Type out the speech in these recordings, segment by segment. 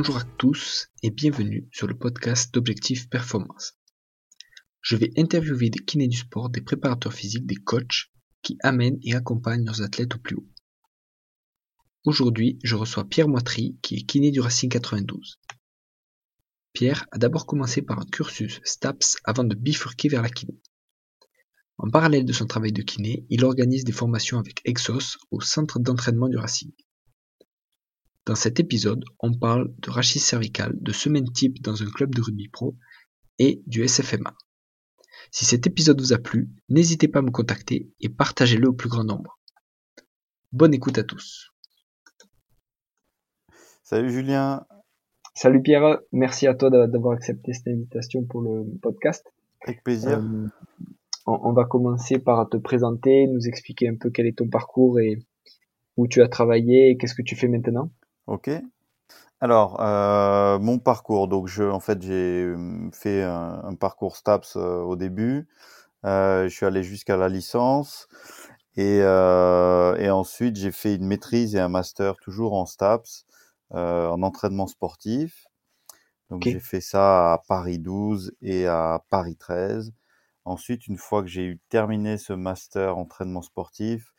Bonjour à tous et bienvenue sur le podcast d'Objectif Performance. Je vais interviewer des kinés du sport, des préparateurs physiques, des coachs qui amènent et accompagnent leurs athlètes au plus haut. Aujourd'hui, je reçois Pierre Moitry qui est kiné du Racing 92. Pierre a d'abord commencé par un cursus STAPS avant de bifurquer vers la kiné. En parallèle de son travail de kiné, il organise des formations avec Exos au centre d'entraînement du Racing. Dans cet épisode, on parle de rachis cervical, de semaine type dans un club de rugby pro et du SFMA. Si cet épisode vous a plu, n'hésitez pas à me contacter et partagez-le au plus grand nombre. Bonne écoute à tous. Salut Julien. Salut Pierre, merci à toi d'avoir accepté cette invitation pour le podcast. Avec plaisir. Euh, on, va commencer par te présenter, nous expliquer un peu quel est ton parcours et où tu as travaillé et qu'est-ce que tu fais maintenant. Ok. Alors, euh, mon parcours, donc je, en fait, j'ai euh, fait un, parcours STAPS euh, au début. je suis allé jusqu'à la licence et, et ensuite j'ai fait une maîtrise et un master toujours en STAPS, en entraînement sportif. Donc j'ai fait ça à Paris 12 et à Paris 13. Ensuite, une fois que j'ai eu terminé ce master entraînement sportif,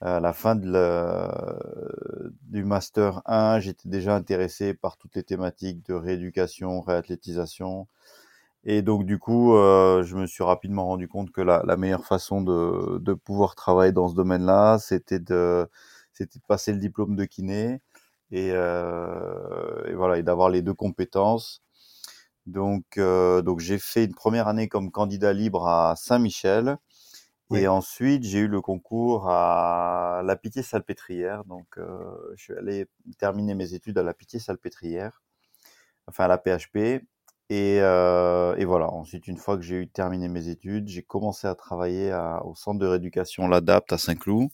à la fin de la, du master 1, j'étais déjà intéressé par toutes les thématiques de rééducation, réathlétisation. Et donc du coup, euh, je me suis rapidement rendu compte que la, la meilleure façon de, de, pouvoir travailler dans ce domaine-là, c'était de, c'était de passer le diplôme de kiné et, euh, et voilà, et d'avoir les deux compétences. Donc, euh, donc j'ai fait une première année comme candidat libre à Saint-Michel. Et ensuite, j'ai eu le concours à la Pitié-Salpêtrière. Donc, euh, je suis allé terminer mes études à la Pitié-Salpêtrière, enfin à la PHP. Et, euh, et, voilà. Ensuite, une fois que j'ai eu terminé mes études, j'ai commencé à travailler à, au centre de rééducation L'Adapt à Saint-Cloud,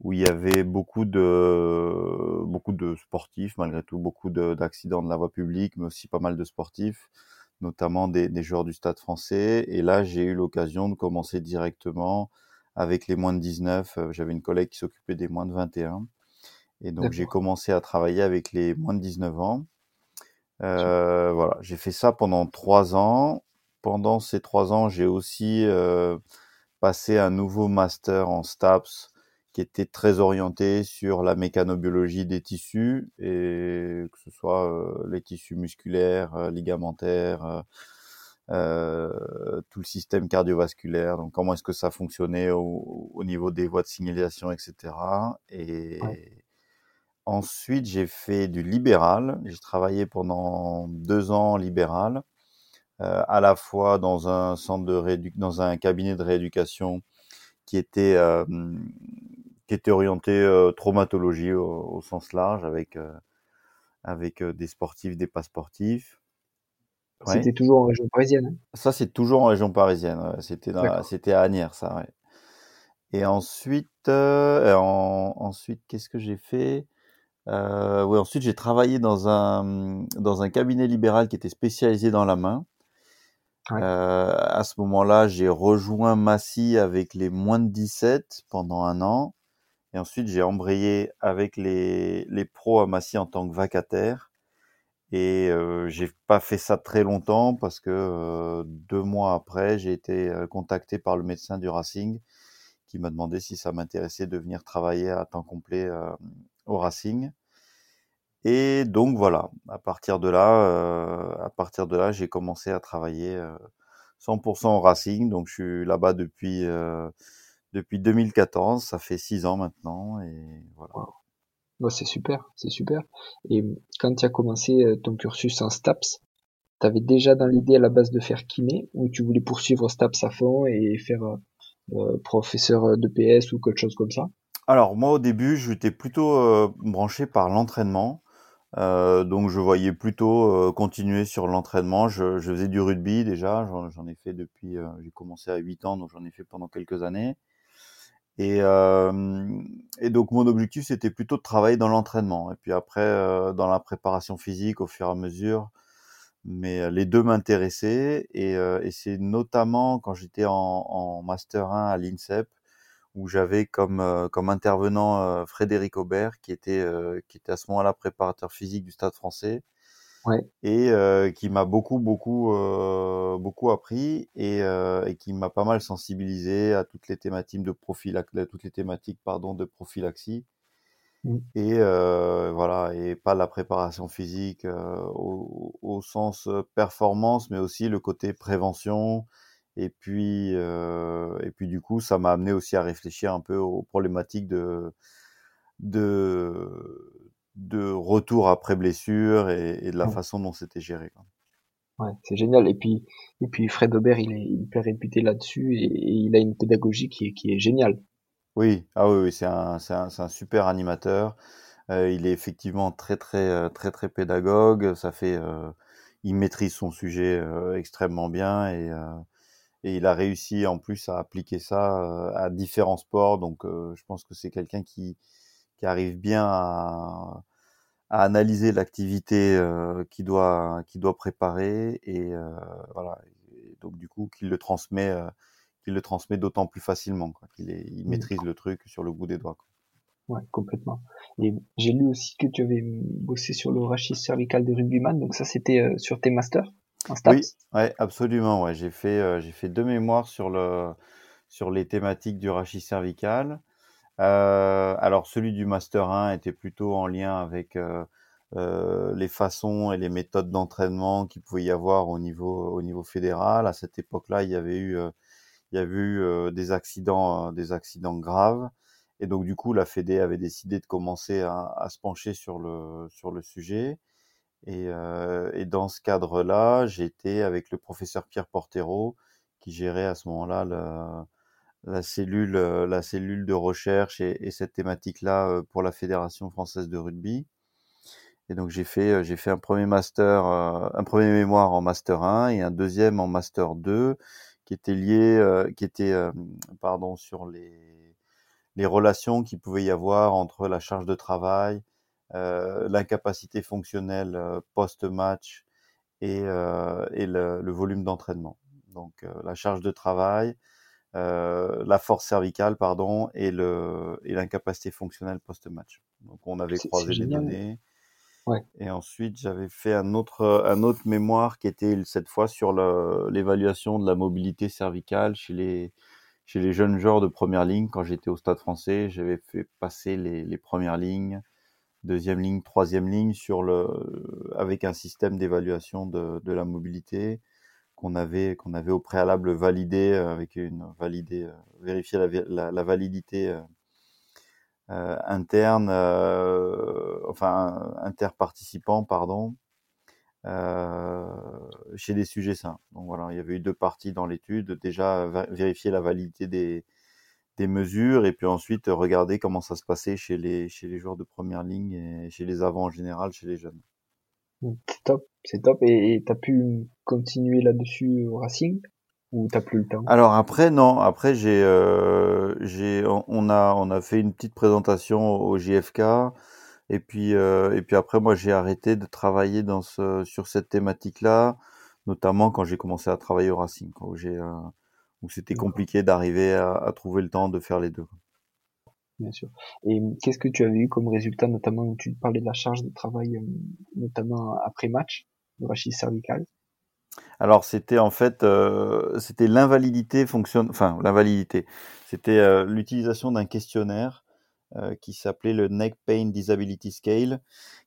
où il y avait beaucoup de beaucoup de sportifs, malgré tout, beaucoup d'accidents de, la voie publique, mais aussi pas mal de sportifs notamment des, des, joueurs du Stade français. Et là, j'ai eu l'occasion de commencer directement avec les moins de 19. Euh, j'avais une collègue qui s'occupait des moins de 21. Et donc, j'ai commencé à travailler avec les moins de 19 ans. Euh, voilà, j'ai fait ça pendant trois ans. Pendant ces trois ans, j'ai aussi euh, passé un nouveau master en STAPS qui était très orienté sur la mécanobiologie des tissus et que ce soit euh, les tissus musculaires, euh, ligamentaires, euh, tout le système cardiovasculaire. Donc comment est-ce que ça fonctionnait au, niveau des voies de signalisation, etc. Et ensuite j'ai fait du libéral. J'ai travaillé pendant deux ans libéral, à la fois dans un centre de dans un cabinet de rééducation qui était qui était orienté euh, traumatologie au, sens large, avec euh, avec euh, des sportifs, des pas sportifs. C'était toujours en région parisienne. Hein ça, c'est toujours en région parisienne. C'était c'était à Agnières, ça. Ouais. Et ensuite, ensuite, qu'est-ce que j'ai fait? Euh, Oui, ensuite j'ai travaillé dans un dans un cabinet libéral qui était spécialisé dans la main. Euh, à ce moment-là, j'ai rejoint Massy avec les moins de 17 pendant un an. Et ensuite, j'ai embrayé avec les, les pros à Massy en tant que vacataire. Et euh, j'ai pas fait ça très longtemps parce que euh, deux mois après, j'ai été euh, contacté par le médecin du Racing qui m'a demandé si ça m'intéressait de venir travailler à temps complet euh, au Racing. Et donc voilà, à partir de là, à partir de là, j'ai commencé à travailler 100% au Racing. Donc je suis là-bas depuis depuis 2014, ça fait six ans maintenant et voilà. c'est super, c'est super. Et quand tu as commencé euh, ton cursus en STAPS, tu avais déjà dans l'idée à la base de faire kiné ou tu voulais poursuivre STAPS à fond et faire euh, euh professeur de PS ou quelque chose comme ça? Alors moi au début, j'étais plutôt euh, branché par l'entraînement. Euh, donc je voyais plutôt continuer sur l'entraînement. Je, je, faisais du rugby déjà, j'en ai fait depuis, j'ai commencé à 8 ans, donc j'en ai fait pendant quelques années. Et, euh, et donc mon objectif c'était plutôt de travailler dans l'entraînement. Et puis après euh, dans la préparation physique au fur et à mesure. Mais les deux m'intéressaient. Et, euh, et c'est notamment quand j'étais en, en, master 1 à l'INSEP où j'avais comme comme intervenant Frédéric Aubert qui était qui était à ce moment-là préparateur physique du Stade Français Ouais. et qui m'a beaucoup, beaucoup, beaucoup appris et, et qui m'a pas mal sensibilisé à toutes les thématiques de prophylaxie, toutes les thématiques, pardon, de prophylaxie. Mmh. Et voilà, et pas la préparation physique au, au, sens performance, mais aussi le côté prévention. Et puis, et puis du coup, ça m'a amené aussi à réfléchir un peu aux problématiques de, de, de retour après blessure et, de la façon dont c'était géré. Ouais, c'est génial. Et puis, et puis Fred Aubert, il est hyper réputé là-dessus et, il a une pédagogie qui est, qui est géniale. Oui, ah oui, oui c'est un, un, un, super animateur. Euh, il est effectivement très, très, euh, très, très pédagogue. Ça fait, euh, il maîtrise son sujet euh, extrêmement bien et, et il a réussi en plus à appliquer ça à différents sports. Donc, je pense que c'est quelqu'un qui, qui arrive bien à, à analyser l'activité euh, qu'il doit qui doit préparer et euh, voilà et donc du coup qu'il le transmet euh, qu'il le transmet d'autant plus facilement qu'il il maîtrise le truc sur le bout des doigts quoi. Ouais, complètement. Et j'ai lu aussi que tu avais bossé sur le rachis cervical de rugbyman, donc ça c'était sur tes masters Oui, ouais, absolument. Ouais, j'ai fait j'ai fait deux mémoires sur le sur les thématiques du rachis cervical. Euh, alors celui du Master 1 était plutôt en lien avec euh, euh, les façons et les méthodes d'entraînement qu'il pouvait y avoir au niveau, au niveau fédéral. À cette époque-là, il y avait eu, il y avait eu des accidents, des accidents graves. Et donc du coup, la Fédé avait décidé de commencer à, se pencher sur le, sur le sujet. Et, euh, et dans ce cadre-là, j'étais avec le professeur Pierre Portero, qui gérait à ce moment-là la cellule, euh, la cellule de recherche et, cette thématique-là euh, pour la Fédération française de rugby. Et donc j'ai fait, euh, j'ai fait un premier master, un premier mémoire en master 1 et un deuxième en master 2 qui était lié, qui était, pardon, sur les, les relations qu'il pouvait y avoir entre la charge de travail, l'incapacité fonctionnelle post-match et, et le, le, volume d'entraînement. Donc la charge de travail, euh, la force cervicale, pardon, et le et l'incapacité fonctionnelle post-match. Donc on avait croisé les données. Ouais. Et ensuite, j'avais fait un autre un autre mémoire qui était cette fois sur l'évaluation de la mobilité cervicale chez les chez les jeunes joueurs de première ligne. Quand j'étais au Stade Français, j'avais fait passer les, les premières lignes, deuxième ligne, troisième ligne sur le avec un système d'évaluation de, de la mobilité qu'on avait qu'on avait au préalable validé euh, avec une validé euh, vérifier la, la, validité euh, euh interne enfin interparticipant pardon chez des sujets sains. Donc voilà, il y avait eu deux parties dans l'étude. Déjà vérifier la validité des, des mesures et puis ensuite regarder comment ça se passait chez les chez les joueurs de première ligne et chez les avants en général, chez les jeunes. C'est top, c'est top. Et t'as pu continuer là-dessus au Racing ou t'as plus le temps? Alors après non, après j'ai euh, j'ai on a on a fait une petite présentation au JFK et puis euh, et puis après moi j'ai arrêté de travailler dans ce sur cette thématique-là, notamment quand j'ai commencé à travailler au Racing, où j'ai euh, où c'était compliqué d'arriver à, à, trouver le temps de faire les deux bien sûr. Et qu'est-ce que tu avais eu comme résultat, notamment où tu parlais de la charge de travail, euh, notamment après match, de rachis cervical alors c'était en fait euh, c'était l'invalidité fonctionne enfin l'invalidité. C'était euh, l'utilisation d'un questionnaire qui s'appelait le Neck Pain Disability Scale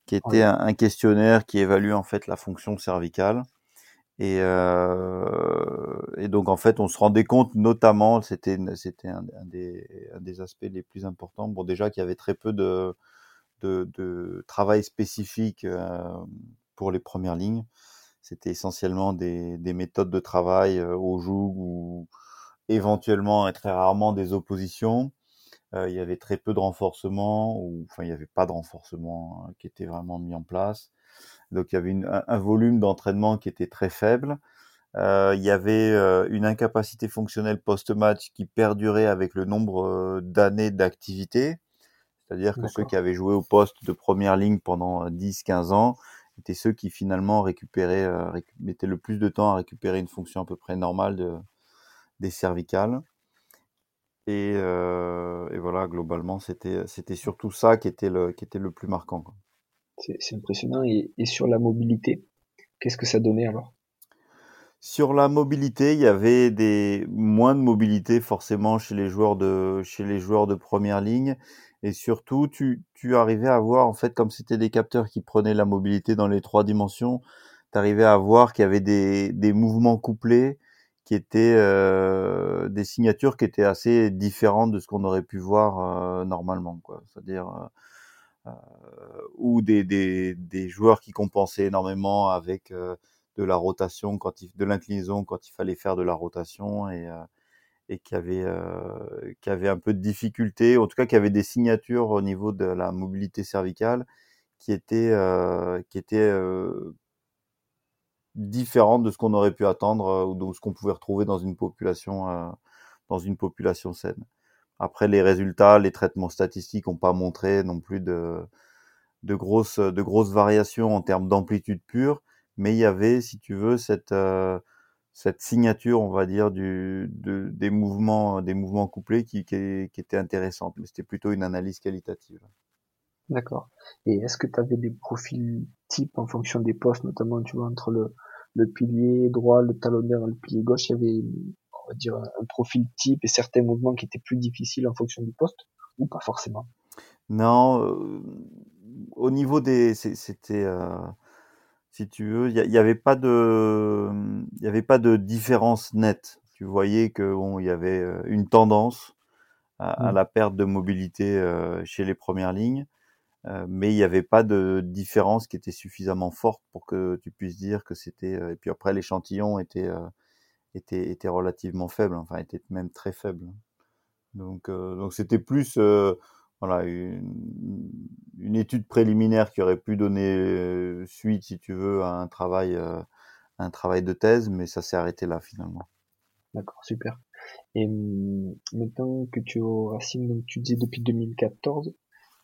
qui était un, un, questionnaire qui évalue en fait la fonction cervicale et, euh, et, donc en fait, on se rendait compte, notamment, c'était c'était un, des, un des aspects les plus importants. Bon, déjà qu'il y avait très peu de, de, de travail spécifique euh, pour les premières lignes. C'était essentiellement des, des, méthodes de travail euh, au joug ou éventuellement et très rarement des oppositions. Euh, il y avait très peu de renforcement, ou enfin il n'y avait pas de renforcement hein, qui était vraiment mis en place. Donc il y avait une, un, volume d'entraînement qui était très faible. Euh, il y avait euh, une incapacité fonctionnelle post-match qui perdurait avec le nombre euh, d'années d'activité. C'est-à-dire que ceux qui avaient joué au poste de première ligne pendant 10-15 ans étaient ceux qui finalement récupéraient, mettaient le plus de temps à récupérer une fonction à peu près normale de, des cervicales. Et, et voilà, globalement, c'était c'était surtout ça qui était le qui était le plus marquant. Quoi. C'est impressionnant. Et, sur la mobilité, qu'est-ce que ça donnait alors? Sur la mobilité, il y avait des moins de mobilité forcément chez les joueurs de chez les joueurs de première ligne. Et surtout, tu, tu arrivais à voir, en fait, comme c'était des capteurs qui prenaient la mobilité dans les trois dimensions, tu arrivais à voir qu'il y avait des, des mouvements couplés qui étaient euh, des signatures qui étaient assez différentes de ce qu'on aurait pu voir euh, normalement. C'est-à-dire euh, ou des, des, des, joueurs qui compensaient énormément avec de la rotation quand il, de l'inclinaison quand il fallait faire de la rotation et et qui avait qui avait un peu de difficulté, en tout cas qui avait des signatures au niveau de la mobilité cervicale qui étaient qui étaient différentes de ce qu'on aurait pu attendre ou de ce qu'on pouvait retrouver dans une population dans une population saine. Après les résultats, les traitements statistiques n'ont pas montré non plus de de grosses de grosses variations en termes d'amplitude pure, mais il y avait, si tu veux, cette cette signature, on va dire, du, de, des mouvements, des mouvements couplés qui, qui, qui était intéressante. Mais c'était plutôt une analyse qualitative. D'accord. Et est-ce que tu avais des profils types en fonction des postes, notamment, tu vois, entre le, le pilier droit, le talonnaire et le pilier gauche, il y avait, on va dire, un profil type et certains mouvements qui étaient plus difficiles en fonction du poste, ou pas forcément Non, euh, au niveau des, c'était, euh, si tu veux. Il n'y avait pas de, il y avait pas de différence nette. Tu voyais que bon, il y avait euh, une tendance à, mmh. la perte de mobilité euh, chez les premières lignes, mais il n'y avait pas de différence qui était suffisamment forte pour que tu puisses dire que c'était. et puis après, l'échantillon était, était, était relativement faible, enfin était même très faible. Donc, donc c'était plus voilà, une, étude préliminaire qui aurait pu donner euh, suite, si tu veux, à un travail, euh, un travail de thèse, mais ça s'est arrêté là finalement. D'accord, super. Et hum, maintenant que tu es au Racing, donc tu disais depuis 2014,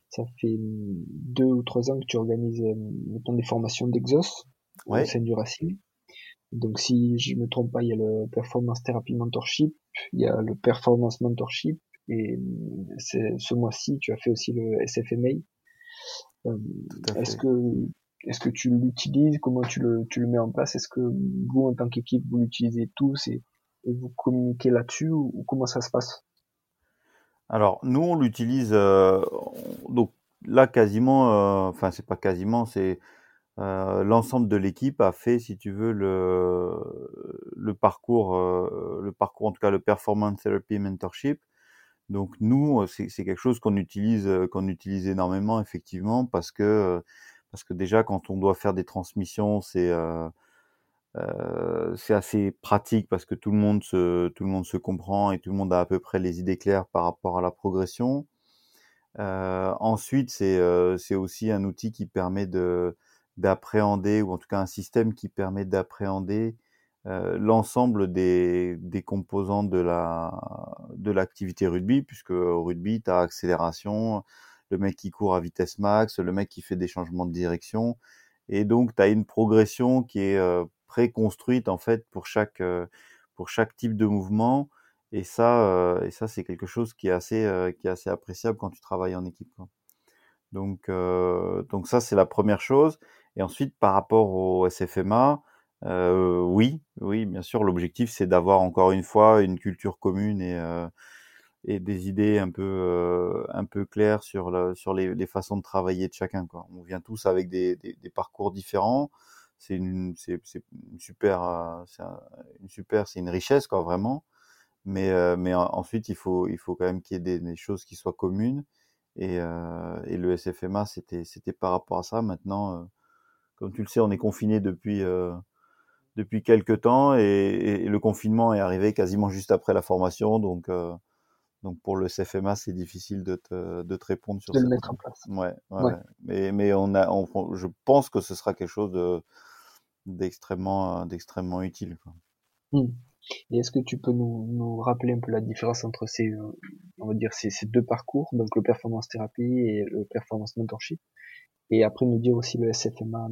ça fait hum, deux ou trois ans que tu organises hum, des formations d'Exos au sein du Racing. Donc si je me trompe pas, il y a le Performance Therapy Mentorship, il y a le Performance Mentorship, et c'est ce mois-ci, tu as fait aussi le SFMA. Euh, est-ce que est-ce que tu l'utilises? Comment tu le, tu le mets en place? Est-ce que vous, en tant qu'équipe, vous l'utilisez tous et, vous communiquez là-dessus ou, comment ça se passe? Alors, nous, on l'utilise. Euh, donc là, quasiment, euh, enfin, c'est pas quasiment, c'est l'ensemble de l'équipe a fait, si tu veux, le, parcours, le parcours, en tout cas, le Performance Therapy Mentorship. Donc nous, c'est quelque chose qu'on utilise, qu'on utilise énormément effectivement parce que parce que déjà quand on doit faire des transmissions, c'est euh, c'est assez pratique parce que tout le monde se tout le monde se comprend et tout le monde a à peu près les idées claires par rapport à la progression. Euh, ensuite, c'est c'est aussi un outil qui permet de d'appréhender ou en tout cas un système qui permet d'appréhender euh, l'ensemble des, des, composants de la de l'activité rugby, puisque au rugby, tu as accélération, le mec qui court à vitesse max, le mec qui fait des changements de direction, et donc tu as une progression qui est euh, préconstruite en fait pour chaque euh, pour chaque type de mouvement, et ça et ça c'est quelque chose qui est assez qui est assez appréciable quand tu travailles en équipe. Donc donc ça c'est la première chose, et ensuite par rapport au SFMA euh, oui, oui, bien sûr. L'objectif, c'est d'avoir encore une fois une culture commune et, euh, et des idées un peu, euh, un peu claires sur, la, sur les, les, façons de travailler de chacun. Quoi. On vient tous avec des, des, des parcours différents. C'est une, c'est, une super, euh, c'est une super, c'est une richesse quoi, vraiment. Mais, euh, mais ensuite, il faut, il faut quand même qu'il y ait des, des choses qui soient communes. Et, et le SFMA, c'était, c'était par rapport à ça. Maintenant, comme tu le sais, on est confiné depuis depuis quelques temps et, le confinement est arrivé quasiment juste après la formation, donc euh, donc pour le CFMA c'est difficile de te, de te répondre sur de le mettre en place. Ouais, ouais, mais mais on a, je pense que ce sera quelque chose de d'extrêmement d'extrêmement utile. Quoi. Mmh. Et est-ce que tu peux nous, nous rappeler un peu la différence entre ces on va dire ces, ces deux parcours, donc le performance thérapie et le performance mentorship, et après nous dire aussi le SFMA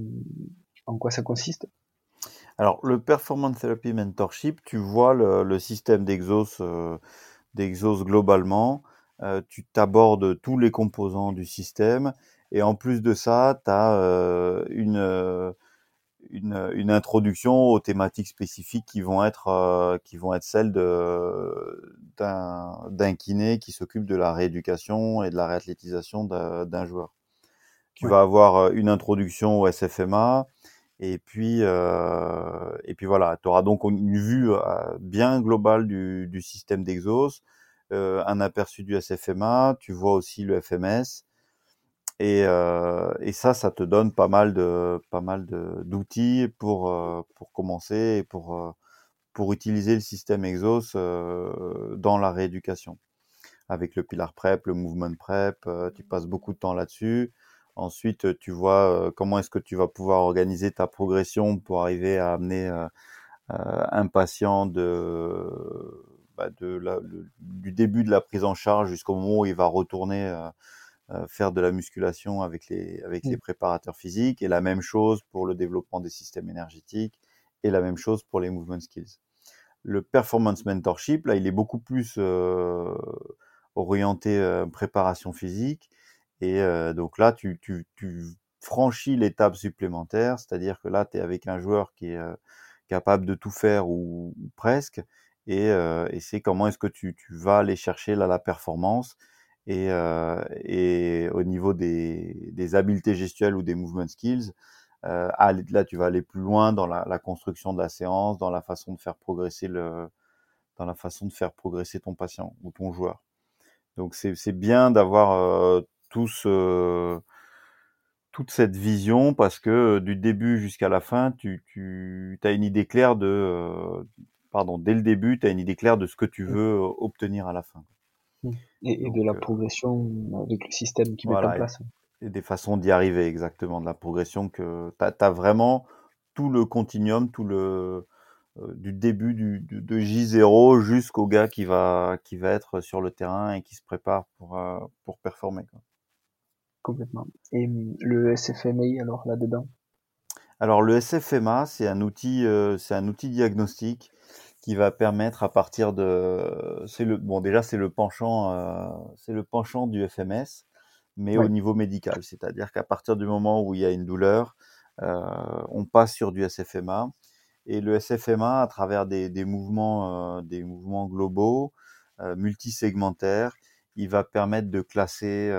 en quoi ça consiste? Alors, le Performance Therapy Mentorship, tu vois le, système d'Exos euh, globalement. Euh, tu t'abordes tous les composants du système Et en plus de ça, tu as une, une, une, introduction aux thématiques spécifiques qui vont être, qui vont être celles d'un kiné qui s'occupe de la rééducation et de la réathlétisation d'un joueur. Tu vas avoir une introduction au SFMA, et puis, euh, et puis voilà, tu auras donc une vue bien globale du, du système d'Exos, euh, un aperçu du SFMA, tu vois aussi le FMS, et, euh, et ça, ça te donne pas mal de pas mal d'outils pour pour commencer et pour pour utiliser le système Exos dans la rééducation. Avec le Pilar Prep, le Movement Prep, tu passes beaucoup de temps là-dessus. Ensuite, tu vois comment est-ce que tu vas pouvoir organiser ta progression pour arriver à amener un patient de, bah, de la, du début de la prise en charge jusqu'au moment où il va retourner faire de la musculation avec les, avec les mmh. préparateurs physiques. Et la même chose pour le développement des systèmes énergétiques et la même chose pour les movement skills. Le performance mentorship, là, il est beaucoup plus orienté préparation physique et donc là, tu, franchis l'étape supplémentaire, c'est-à-dire que là, tu es avec un joueur qui est capable de tout faire ou, presque, et, c'est comment est-ce que tu, vas aller chercher la performance. Et, au niveau des, habiletés gestuelles ou des movement skills, là, tu vas aller plus loin dans la, construction de la séance, dans la façon de faire progresser dans la façon de faire progresser ton patient ou ton joueur. Donc c'est bien d'avoir toute cette vision parce que du début jusqu'à la fin, tu, tu as une idée claire de, pardon, dès le début, tu as une idée claire de ce que tu mmh. veux obtenir à la fin. Mmh. Et, de la progression avec le système qui met en place. Et, des façons d'y arriver, exactement, de la progression que tu as, vraiment tout le continuum, tout le du début du, de J0 jusqu'au gars qui va, qui va être sur le terrain et qui se prépare pour, pour performer. Quoi. Complètement. Et hum, le SFMI, alors là-dedans? Alors le SFMA, c'est un outil, euh, c'est un outil diagnostique qui va permettre à partir de, c'est le, bon déjà c'est le penchant, euh, c'est le penchant du FMS, mais au niveau médical, c'est-à-dire qu'à partir du moment où il y a une douleur, euh, on passe sur du SFMA et le SFMA à travers des, des mouvements, des mouvements globaux, multisegmentaires, il va permettre de classer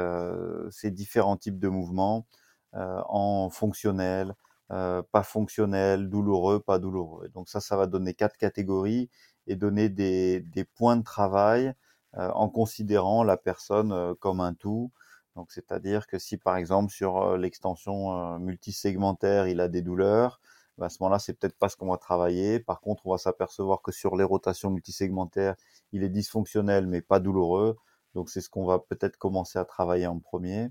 ces différents types de mouvements en fonctionnels, pas fonctionnels, douloureux, pas douloureux. donc ça, ça va donner quatre catégories et donner des, points de travail en considérant la personne comme un tout. Donc c'est-à-dire que si par exemple sur l'extension multisegmentaire, il a des douleurs, bah, à ce moment-là, c'est peut-être pas ce qu'on va travailler. Par contre, on va s'apercevoir que sur les rotations multisegmentaires, il est dysfonctionnel mais pas douloureux. Donc c'est ce qu'on va peut-être commencer à travailler en premier.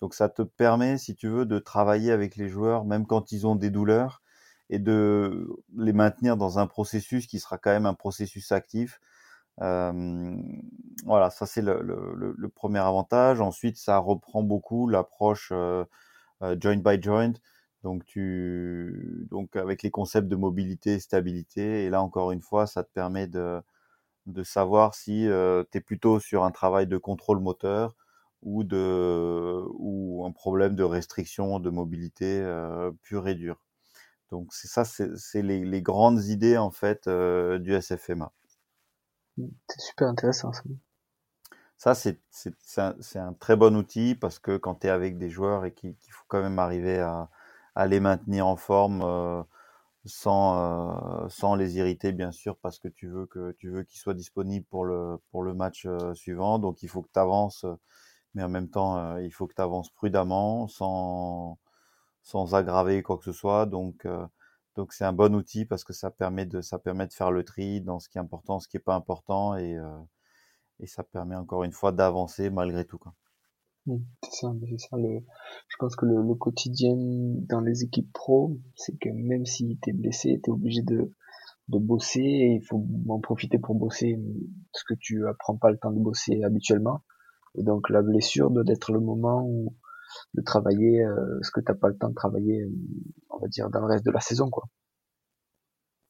Donc ça te permet, si tu veux, de travailler avec les joueurs, même quand ils ont des douleurs, et de les maintenir dans un processus qui sera quand même un processus actif. Euh, voilà, ça c'est le, premier avantage. Ensuite, ça reprend beaucoup l'approche euh, euh, joint by joint. Donc, tu, donc avec les concepts de mobilité et stabilité. Et là, encore une fois, ça te permet de, de savoir si euh, tu es plutôt sur un travail de contrôle moteur ou, de, ou un problème de restriction de mobilité euh, pure et dure. Donc c'est ça, c'est les, les, grandes idées en fait euh, du SFMA. Mmh, c'est super intéressant ça. Ça, c'est un, un, très bon outil parce que quand tu es avec des joueurs et qu'il faut quand même arriver à, à les maintenir en forme, sans, euh, sans les irriter bien sûr parce que tu veux qu'ils soient disponibles pour le match euh, suivant donc il faut que tu avances mais en même temps euh, il faut que tu avances prudemment sans aggraver quoi que ce soit donc c'est un bon outil parce que ça permet de faire le tri dans ce qui est important ce qui est pas important et ça permet encore une fois d'avancer malgré tout. Mmh, c'est ça, c'est ça le, je pense que le, le, quotidien dans les équipes pro, c'est que même si t'es blessé, t'es obligé de, de bosser et il faut en profiter pour bosser parce que tu apprends pas le temps de bosser habituellement. Et donc la blessure doit être le moment où de travailler euh, ce que t'as pas le temps de travailler, euh, on va dire dans le reste de la saison, quoi.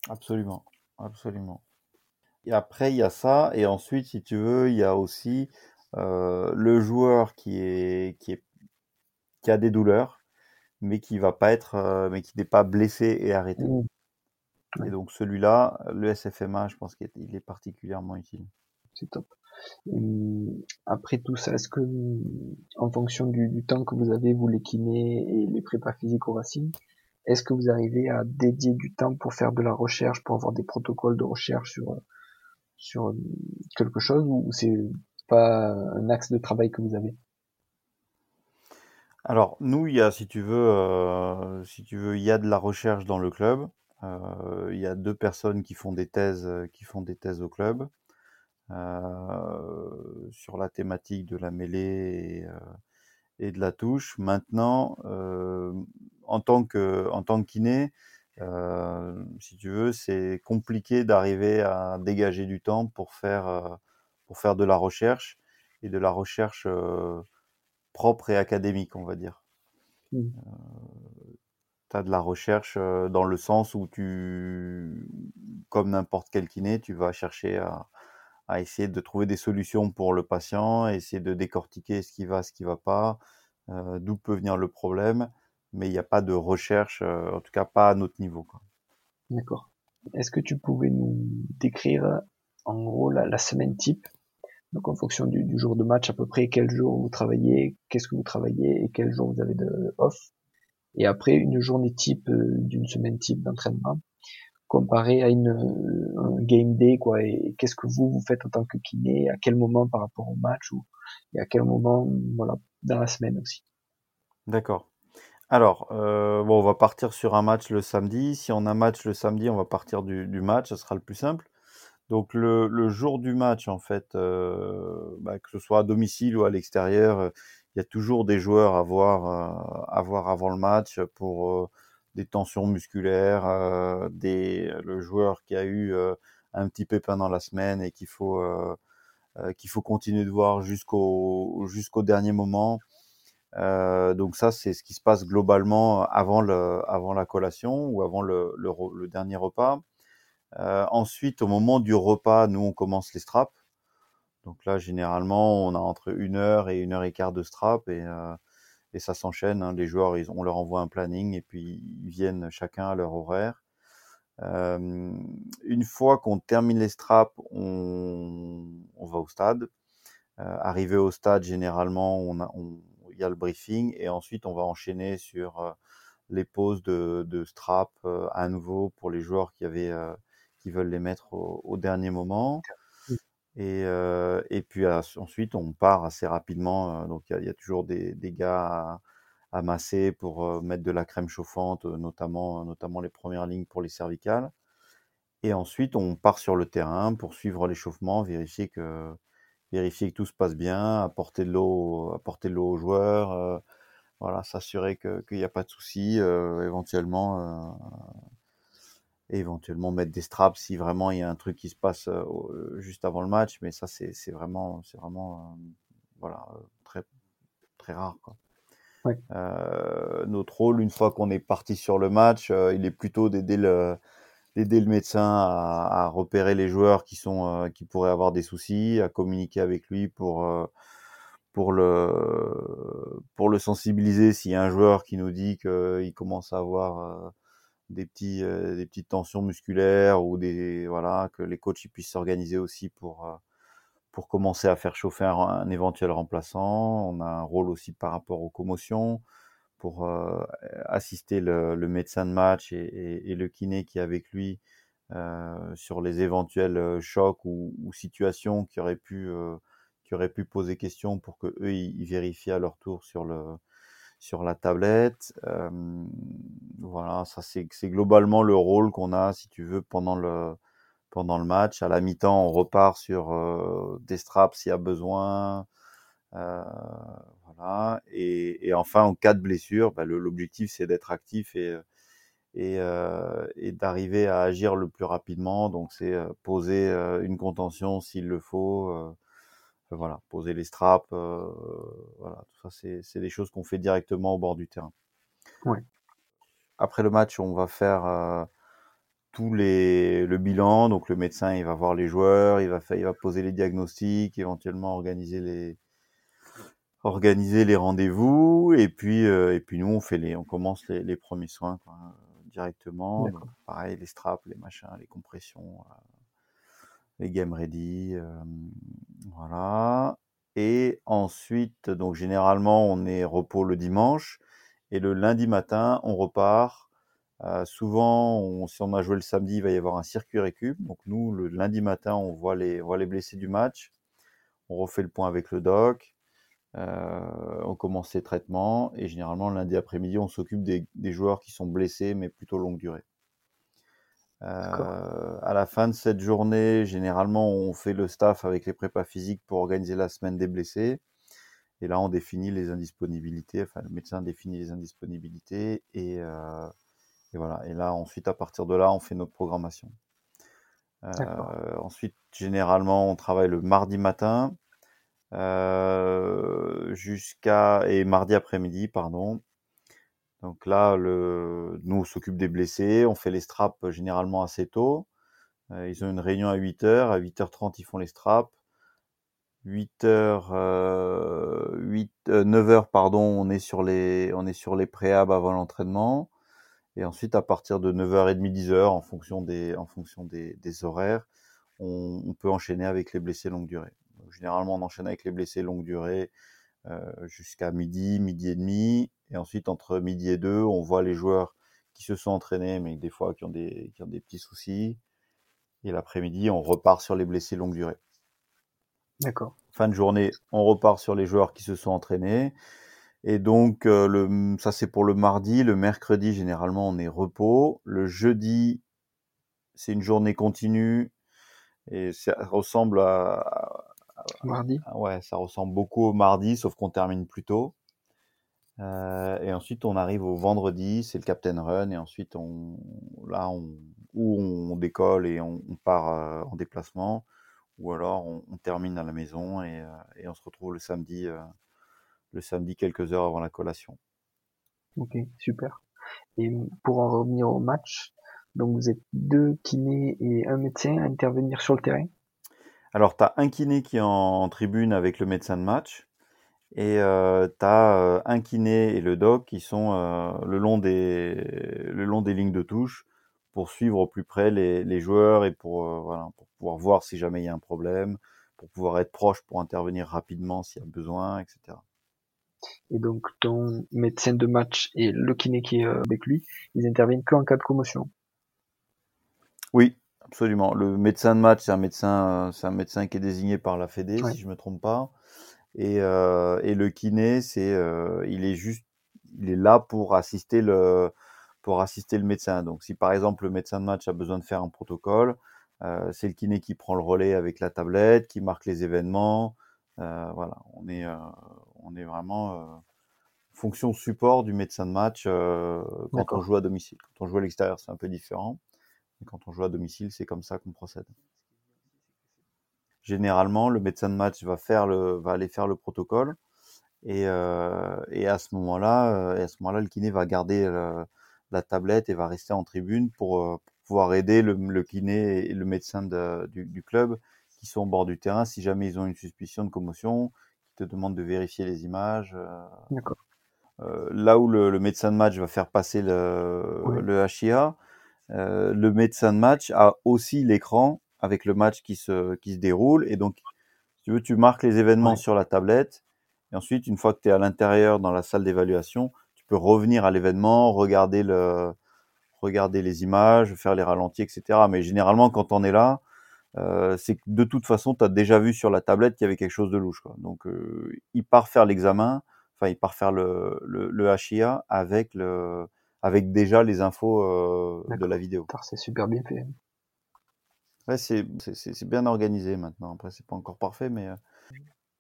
Absolument, absolument. Et après il y a ça et ensuite si tu veux il y a aussi le joueur qui est, qui est qui a des douleurs, mais qui va pas être, mais qui n'est pas blessé et arrêté. Mmh. Et donc celui-là, le SFMA, je pense qu'il est particulièrement utile. C'est top. après tout ça, est-ce que, en fonction du, temps que vous avez, vous les kinés et les prépas physiques au Racing, est-ce que vous arrivez à dédier du temps pour faire de la recherche, pour avoir des protocoles de recherche sur sur quelque chose ou c'est pas un axe de travail que vous avez Alors nous, il y a, si tu veux, euh, si tu veux, il y a de la recherche dans le club. Euh, il y a deux personnes qui font des thèses, qui font des thèses au club euh, sur la thématique de la mêlée et, de la touche. Maintenant, en tant que en tant que kiné, si tu veux, c'est compliqué d'arriver à dégager du temps pour faire pour faire de la recherche et de la recherche propre et académique, on va dire. Mmh tu as de la recherche dans le sens où tu, comme n'importe quel kiné, tu vas chercher à, à, essayer de trouver des solutions pour le patient, essayer de décortiquer ce qui va, ce qui va pas, euh, d'où peut venir le problème, mais il n'y a pas de recherche, en tout cas pas à notre niveau. D'accord. Est-ce que tu pouvais nous décrire en gros la, la semaine type? Donc en fonction du, jour de match à peu près quel jour vous travaillez, qu'est-ce que vous travaillez et quel jour vous avez de off. Et après une journée type euh, d'une semaine type d'entraînement comparé à une un game day quoi. Et qu'est-ce que vous vous faites en tant que kiné? À quel moment par rapport au match ou et à quel moment voilà dans la semaine aussi? D'accord. Alors euh, bon on va partir sur un match le samedi. Si on a un match le samedi on va partir du, du match. Ça sera le plus simple donc le, le jour du match en fait euh, bah, que ce soit à domicile ou à l'extérieur il y a toujours des joueurs à voir, euh, à voir avant le match pour euh, des tensions musculaires, euh, des, le joueur qui a eu un petit pépin dans la semaine et qu'il faut, qu'il faut continuer de voir jusqu'au jusqu'au dernier moment. Euh, donc ça, c'est ce qui se passe globalement avant, le, avant la collation ou avant le, le, le dernier repas. Euh, ensuite, au moment du repas, nous, on commence les straps. Donc là, généralement, on a entre une heure et une heure et quart de strap et, euh, ça s'enchaîne. Hein. Les joueurs, on leur envoie un planning et puis ils viennent chacun à leur horaire. Euh, une fois qu'on termine les straps, on, va au stade. Arrivé au stade, généralement, on il y a le briefing et ensuite on va enchaîner sur les poses de, de strap à nouveau pour les joueurs qui avaient qui veulent les mettre au, au dernier moment. Et, euh, et puis ensuite, on part assez rapidement. Euh, donc, il y, y, a toujours des, des gars à, à masser pour euh, mettre de la crème chauffante, notamment, notamment les premières lignes pour les cervicales. Et ensuite, on part sur le terrain pour suivre l'échauffement, vérifier que, vérifier que tout se passe bien, apporter de l'eau, apporter de l'eau aux joueurs, euh, voilà, s'assurer qu'il n'y a pas de soucis, éventuellement et éventuellement mettre des straps si vraiment il y a un truc qui se passe juste avant le match mais ça c'est vraiment c'est vraiment voilà très très rare quoi. Ouais. Euh, notre rôle une fois qu'on est parti sur le match euh, il est plutôt d'aider le d'aider le médecin à, à, repérer les joueurs qui sont euh, qui pourraient avoir des soucis à communiquer avec lui pour pour le pour le sensibiliser s'il y a un joueur qui nous dit qu'il commence à avoir des petits euh, des petites tensions musculaires ou des voilà que les coachs puissent s'organiser aussi pour euh, pour commencer à faire chauffer un, éventuel remplaçant. On a un rôle aussi par rapport aux commotions pour euh, assister le, médecin de match et, le kiné qui est avec lui sur les éventuels chocs ou, situations qui auraient pu qui auraient pu poser question pour que eux ils vérifient à leur tour sur le sur la tablette. Voilà, ça c'est globalement le rôle qu'on a, si tu veux, pendant le pendant le match. À la mi-temps, on repart sur des straps s'il y a besoin. Voilà. Et, enfin, en cas de blessure, bah, l'objectif c'est d'être actif et et d'arriver à agir le plus rapidement. Donc c'est poser une contention s'il le faut voilà, poser les straps, euh, voilà, tout ça, c'est des choses qu'on fait directement au bord du terrain. Ouais. Après le match, on va faire euh, tous les le bilan. Donc le médecin, il va voir les joueurs, il va faire, il va poser les diagnostics, éventuellement organiser les organiser les rendez-vous et puis et puis nous on fait les on commence les, les premiers soins quoi, directement. Donc, pareil, les straps, les machins, les compressions, les game ready, voilà. Et ensuite, donc généralement, on est repos le dimanche. Et le lundi matin, on repart. Souvent, si on a joué le samedi, il va y avoir un circuit récup. Donc nous, le lundi matin, on voit les, voit les blessés du match. On refait le point avec le doc. On commence les traitements. Et généralement, lundi après-midi, on s'occupe des, joueurs qui sont blessés, mais plutôt longue durée. Euh, à la fin de cette journée, généralement, on fait le staff avec les prépas physiques pour organiser la semaine des blessés. Et là, on définit les indisponibilités. Enfin, le médecin définit les indisponibilités et, euh, et voilà. Et là, ensuite, à partir de là, on fait notre programmation. Euh, ensuite, généralement, on travaille le mardi matin jusqu'à et mardi après-midi, pardon, donc là, nous, on s'occupe des blessés, on fait les straps euh, généralement assez tôt. Euh, ils ont une réunion à 8h, à 8h30, ils font les straps. 8h, euh, 8, 9h, pardon, on est sur les, on est sur les avant l'entraînement. Et ensuite, à partir de 9h30, 10h, en fonction des, en fonction des, horaires, on, peut enchaîner avec les blessés longue durée. Généralement, on enchaîne avec les blessés longue durée jusqu'à midi, midi et demi. Et ensuite, entre midi et deux, on voit les joueurs qui se sont entraînés, mais des fois qui ont des, qui ont des petits soucis. Et l'après-midi, on repart sur les blessés longue durée. D'accord. Fin de journée, on repart sur les joueurs qui se sont entraînés. Et donc, euh, le, ça c'est pour le mardi. Le mercredi, généralement, on est repos. Le jeudi, c'est une journée continue. Et ça ressemble à, Mardi. Ouais, ça ressemble beaucoup au mardi, sauf qu'on termine plus tôt. Euh, et ensuite, on arrive au vendredi, c'est le Captain Run, et ensuite, on, là, on, ou on décolle et on, on part euh, en déplacement, ou alors on, on, termine à la maison et, euh, et on se retrouve le samedi, le samedi quelques heures avant la collation. Ok, super. Et pour en revenir au match, donc vous êtes deux kinés et un médecin à intervenir sur le terrain? Alors, tu as un kiné qui est en, tribune avec le médecin de match. Et euh, tu as euh, un kiné et le doc qui sont euh, le, long des, le long des lignes de touche pour suivre au plus près les, les joueurs et pour, euh, voilà, pour pouvoir voir si jamais il y a un problème, pour pouvoir être proche pour intervenir rapidement s'il y a besoin, etc. Et donc ton médecin de match et le kiné qui est avec lui, ils interviennent qu'en cas de commotion. Oui, Absolument. Le médecin de match, c'est un médecin, c'est un médecin qui est désigné par la Fédé, ouais. si je me trompe pas. Et, euh, et le kiné, c'est, euh, il est juste, il est là pour assister le, pour assister le médecin. Donc, si par exemple le médecin de match a besoin de faire un protocole, euh, c'est le kiné qui prend le relais avec la tablette, qui marque les événements. Voilà, on est, on est vraiment fonction support du médecin de match quand on joue à domicile. Quand on joue à l'extérieur, c'est un peu différent. Et quand on joue à domicile, c'est comme ça qu'on procède. Généralement, le médecin de match va faire le, va aller faire le protocole, et, euh, et à ce moment-là, euh, à ce moment-là, le kiné va garder la tablette et va rester en tribune pour, euh, pour pouvoir aider le, le, kiné et le médecin de, du, du, club qui sont au bord du terrain si jamais ils ont une suspicion de commotion, qui te demandent de vérifier les images. D'accord. Euh, là où le, le, médecin de match va faire passer le, oui. le HIA, euh, le médecin de match a aussi l'écran avec le match qui se, qui se déroule. Et donc, si tu veux, tu marques les événements ouais. sur la tablette. Et ensuite, une fois que tu es à l'intérieur dans la salle d'évaluation, tu peux revenir à l'événement, regarder le, regarder les images, faire les ralentis, etc. Mais généralement, quand on est là, euh, c'est que de toute façon, tu as déjà vu sur la tablette qu'il y avait quelque chose de louche. Quoi. Donc, euh, il part faire l'examen, enfin, il part faire le, le, le HIA avec le, avec déjà les infos euh, de la vidéo. C'est super bien fait. Ouais, c'est bien organisé maintenant. Après, c'est pas encore parfait, mais, euh,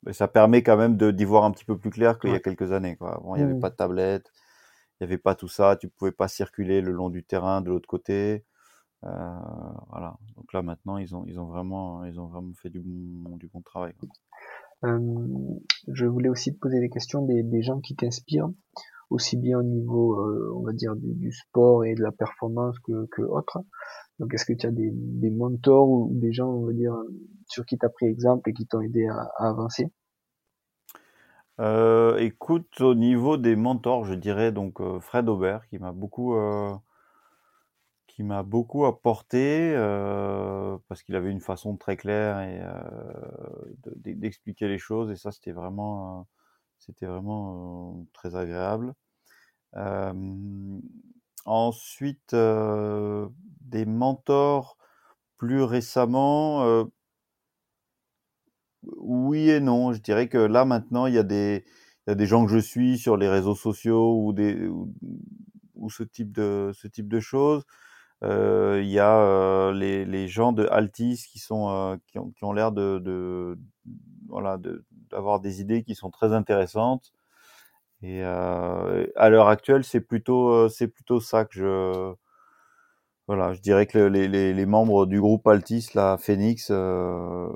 mais ça permet quand même d'y voir un petit peu plus clair qu'il ouais. y a quelques années. Quoi. Avant, il n'y avait mmh. pas de tablette, il n'y avait pas tout ça. Tu pouvais pas circuler le long du terrain de l'autre côté. Euh, voilà. Donc là, maintenant, ils ont, ils ont vraiment, ils ont vraiment fait du bon, du bon travail. Euh, je voulais aussi te poser des questions des, des gens qui t'inspirent aussi bien au niveau, euh, on va dire, du, sport et de la performance que, que autre. Donc, est-ce que tu as des, des, mentors ou des gens, on va dire, sur qui tu as pris exemple et qui t'ont aidé à, à, avancer? Euh, écoute, au niveau des mentors, je dirais donc euh, Fred Aubert qui m'a beaucoup, euh, qui m'a beaucoup apporté euh, parce qu'il avait une façon très claire et euh, de- d'expliquer les choses et ça c'était vraiment, euh, c'était vraiment très agréable. Ensuite, des mentors plus récemment, oui et non. Je dirais que là maintenant, il y a des, il y a des gens que je suis sur les réseaux sociaux ou des ou, ce type de ce type de choses. Il y a les, les gens de Altis qui sont qui ont, qui ont l'air de, de voilà de- d'avoir des idées qui sont très intéressantes. Et euh, à l'heure actuelle, c'est plutôt euh, c'est plutôt ça que je voilà, je dirais que les, les, les membres du groupe Altis, la Phoenix, euh,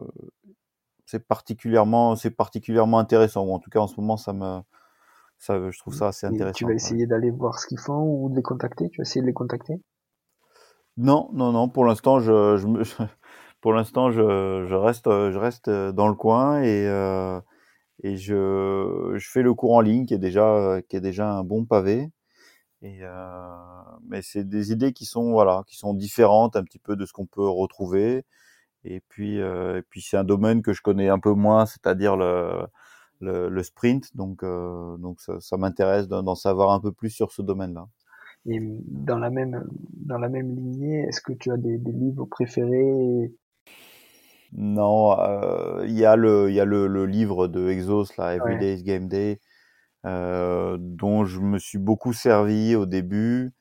c'est particulièrement c'est particulièrement intéressant. Ou en tout cas, en ce moment, ça me ça je trouve ça assez Et tu intéressant. vas ouais. essayer d'aller voir ce qu'ils font ou de les contacter? Tu vas essayer de les contacter? Non, non, non. Pour l'instant, je, je me, pour l'instant, je, je reste, je reste dans le coin et euh, et je, je fais le cours en ligne qui est déjà, qui est déjà un bon pavé. Et euh, mais c'est des idées qui sont voilà, qui sont différentes un petit peu de ce qu'on peut retrouver. Et puis, euh, et puis c'est un domaine que je connais un peu moins, c'est-à-dire le, le, le sprint. Donc, euh, donc ça, ça m'intéresse d'en d'en savoir un peu plus sur ce domaine-là. Et dans la même, dans la même lignée, est-ce que tu as des, des livres préférés Non, euh, il y a le, il y a le, le livre de Exos, là, Every Ouais. Day is Game Day, euh, dont je me suis beaucoup servi au début.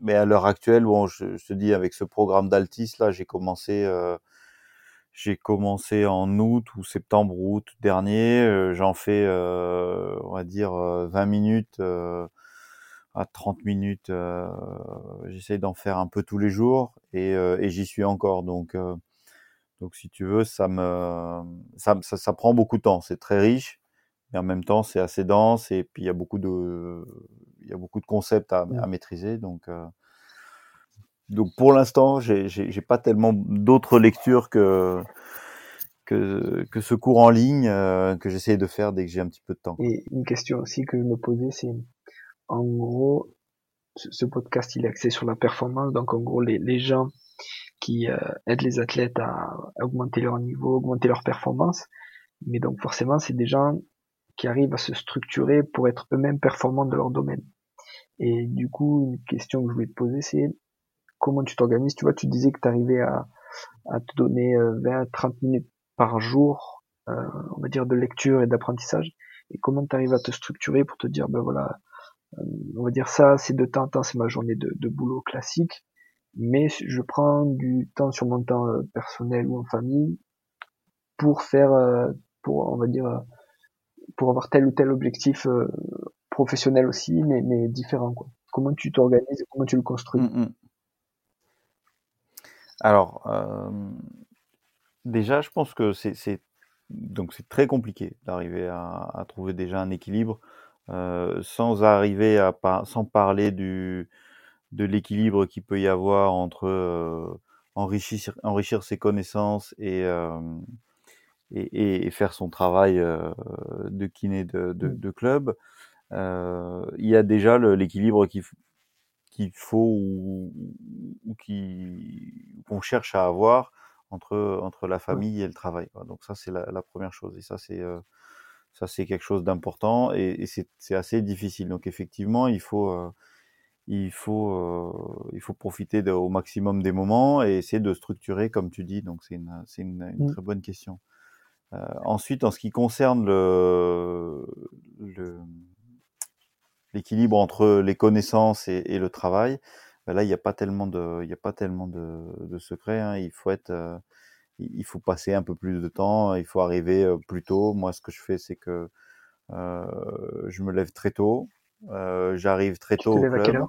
Mais à l'heure actuelle, bon, je, je te dis, avec ce programme d'Altis, là, j'ai commencé, euh, j'ai commencé en août ou septembre août dernier. Euh, J'en fais, euh, on va dire, euh, 20 minutes euh, à 30 minutes. Euh, J'essaye d'en faire un peu tous les jours et, euh, et j'y suis encore. Donc, euh, donc si tu veux, ça me, ça, ça, ça prend beaucoup de temps. C'est très riche, mais en même temps, c'est assez dense et puis il y a beaucoup de, il y a beaucoup de concepts à, à maîtriser. Donc, euh, donc pour l'instant, j'ai j'ai j'ai pas tellement d'autres lectures que que, que ce cours en ligne euh, que j'essaye de faire dès que j'ai un petit peu de temps. Et une question aussi que je me posais, c'est en gros, ce ce podcast il est axé sur la performance, donc en gros les, les gens qui euh, aident les athlètes à, augmenter leur niveau, augmenter leur performance, mais donc forcément c'est des gens qui arrivent à se structurer pour être eux-mêmes performants dans leur domaine. Et du coup, une question que je voulais te poser, c'est comment tu t'organises? Tu vois, tu disais que tu arrivais à, à te donner 20-30 minutes par jour, euh, on va dire, de lecture et d'apprentissage. Et comment tu arrives à te structurer pour te dire, ben voilà, euh, on va dire ça, c'est de temps en temps, c'est ma journée de boulot classique, mais je prends du temps sur mon temps euh, personnel ou en famille pour faire, euh, pour, on va dire, euh, pour avoir tel ou tel objectif professionnel aussi, mais, mais différent, quoi. Comment tu t'organises, comment tu le construis? Mm, mm. Alors, déjà, je pense que c'est donc c'est très compliqué d'arriver à, trouver déjà un équilibre sans arriver à sans parler du de l'équilibre qu'il peut y avoir entre euh, enrichir enrichir ses connaissances et euh, et, et- faire son travail euh, de kiné de, de, Mm. de club. Euh, il y a déjà l'équilibre qu'il faut ou, ou qui qu'on cherche à avoir entre entre la famille et le travail. Donc ça c'est la, la première chose et ça c'est euh, ça c'est quelque chose d'important et, et c'est c'est assez difficile. Donc effectivement il faut euh, il faut euh, il faut profiter de- au maximum des moments et essayer de structurer comme tu dis. Donc c'est une une, une Mm. très bonne question. Euh, ensuite en ce qui concerne le le l'équilibre entre les connaissances et, et le travail, ben là, il n'y a pas tellement de, il y a pas tellement de, de secrets. Hein. Il faut être, euh, il faut passer un peu plus de temps. Il faut arriver plus tôt. Moi, ce que je fais, c'est que euh, je me lève très tôt. Euh, J'arrive très tôt au club.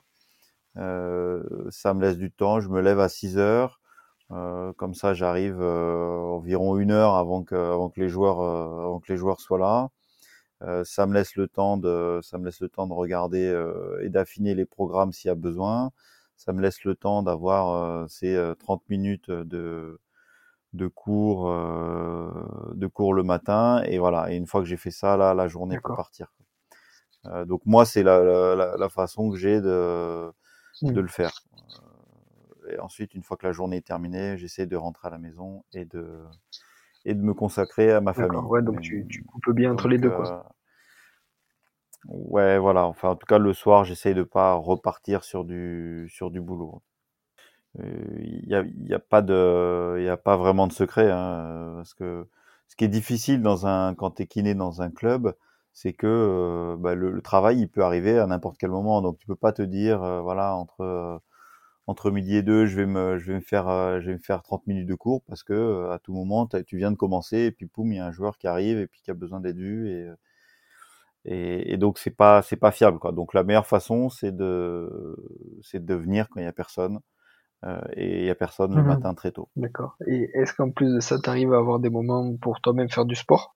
Euh, ça me laisse du temps. Je me lève à 6 heures. Euh, comme ça, j'arrive euh, environ une heure avant que, avant que les joueurs, euh, avant que les joueurs soient là. Ça me laisse le temps de, ça me laisse le temps de regarder et d'affiner les programmes s'il y a besoin. Ça me laisse le temps d'avoir ces euh, 30 minutes de, de cours, de cours le matin, et voilà. Et une fois que j'ai fait ça, là, la journée peut partir. Donc moi, c'est la, la, la, façon que j'ai de, mmh. de le faire. Et ensuite, une fois que la journée est terminée, j'essaie de rentrer à la maison et de et de me consacrer à ma famille. Ouais, donc tu, tu, coupes bien entre les deux, quoi. Ouais, voilà. Enfin, en tout cas, le soir, j'essaye de pas repartir sur du sur du boulot. Il euh, y a, y a pas de, il y a pas vraiment de secret, hein, parce que ce qui est difficile dans un quand t'es kiné dans un club, c'est que euh, bah, le, travail il peut arriver à n'importe quel moment. Donc tu peux pas te dire, euh, voilà, entre entre midi et deux, je vais me, je vais me faire, je vais me faire 30 minutes de cours parce que à tout moment, tu viens de commencer et puis poum, il y a un joueur qui arrive et puis qui a besoin d'être vu et et, et, donc c'est pas c'est pas fiable quoi. Donc la meilleure façon c'est de c'est de venir quand il y a personne euh, et il y a personne le mmh matin très tôt. D'accord. Et est-ce qu'en plus de ça, tu arrives à avoir des moments pour toi-même faire du sport?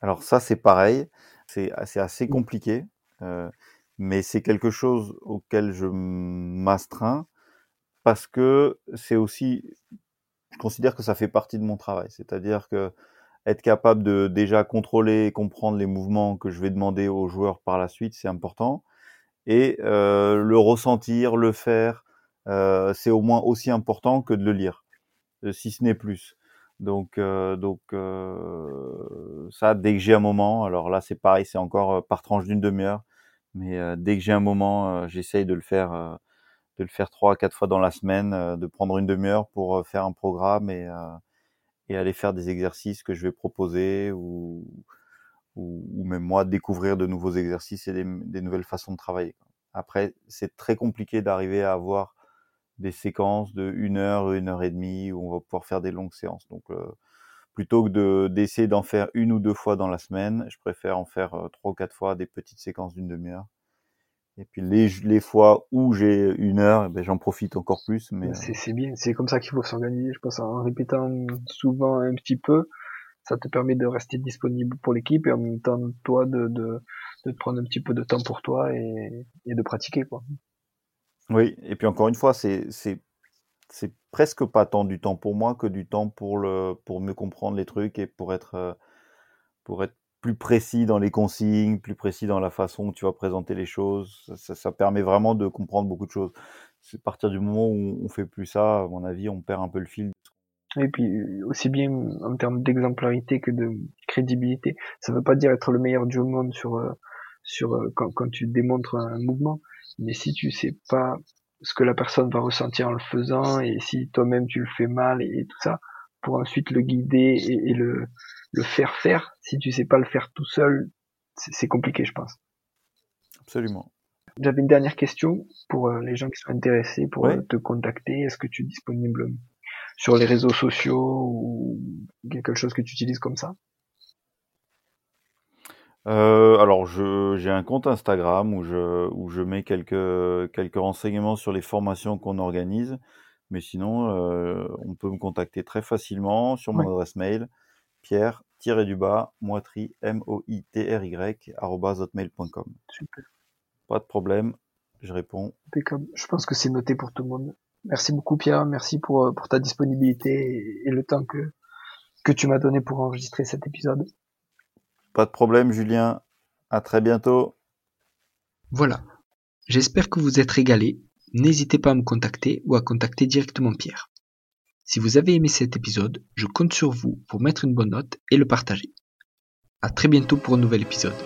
Alors ça c'est pareil, c'est assez mmh. compliqué, euh, mais c'est quelque chose auquel je m'astreins parce que c'est aussi je considère que ça fait partie de mon travail, c'est-à-dire que être capable de déjà contrôler et comprendre les mouvements que je vais demander aux joueurs par la suite, c'est important. Et euh, le ressentir, le faire, euh, c'est au moins aussi important que de le lire, si ce n'est plus. Donc, euh, donc euh, ça, dès que j'ai un moment, alors là c'est pareil, c'est encore par tranche d'une demi-heure, mais dès que j'ai un moment, j'essaye de le faire, de le faire trois, quatre fois dans la semaine, de prendre une demi-heure pour faire un programme et et aller faire des exercices que je vais proposer ou, ou, même moi découvrir de nouveaux exercices et des nouvelles façons de travailler. Après, c'est très compliqué d'arriver à avoir des séquences de une heure, une heure et demie où on va pouvoir faire des longues séances. Donc, euh, plutôt que de d'essayer d'en faire une ou deux fois dans la semaine, je préfère en faire euh, trois ou quatre fois des petites séquences d'une demi-heure et puis les, les fois où j'ai une heure, eh ben j'en profite encore plus. Mais euh, c'est bien, c'est comme ça qu'il faut s'organiser. Je pense en répétant souvent un petit peu, ça te permet de rester disponible pour l'équipe et en même temps toi de, de, de prendre un petit peu de temps pour toi et, et de pratiquer quoi. Oui, et puis encore une fois, c'est presque pas tant du temps pour moi que du temps pour mieux comprendre les trucs et pour être euh, pour être plus précis dans les consignes, plus précis dans la façon que tu vas présenter les choses. Ça, permet vraiment de comprendre beaucoup de choses. C'est à partir du moment où on fait plus ça, à mon avis, on perd un peu le fil. Et puis aussi bien en termes d'exemplarité que de crédibilité. Ça veut pas dire être le meilleur du monde sur euh, euh, quand tu démontres un mouvement, mais si tu sais pas ce que la personne va ressentir en le faisant et si toi-même tu le fais mal et, tout ça, pour ensuite le guider et, et le le faire faire, si tu sais pas le faire tout seul, c'est compliqué, je pense. Absolument. J'avais une dernière question pour euh, les gens qui sont intéressés pour euh, te contacter. Est-ce que tu es disponible sur les réseaux sociaux ou quelque chose que tu utilises comme ça? Euh, alors, j'ai un compte Instagram où je, où je mets quelques, quelques renseignements sur les formations qu'on organise. Mais sinon, euh, on peut me contacter très facilement sur mon adresse mail pierre du bas moitry m o i t r y hotmail.com. Super. Pas de problème, je réponds. Je pense que c'est noté pour tout le monde. Merci beaucoup Pierre, merci pour, euh, pour ta disponibilité et, le temps que, que tu m'as donné pour enregistrer cet épisode. Pas de problème Julien, à très bientôt. Voilà, j'espère que vous êtes régalé. N'hésitez pas à me contacter ou à contacter directement Pierre. Si vous avez aimé cet épisode, je compte sur vous pour mettre une bonne note et le partager. À très bientôt pour un nouvel épisode.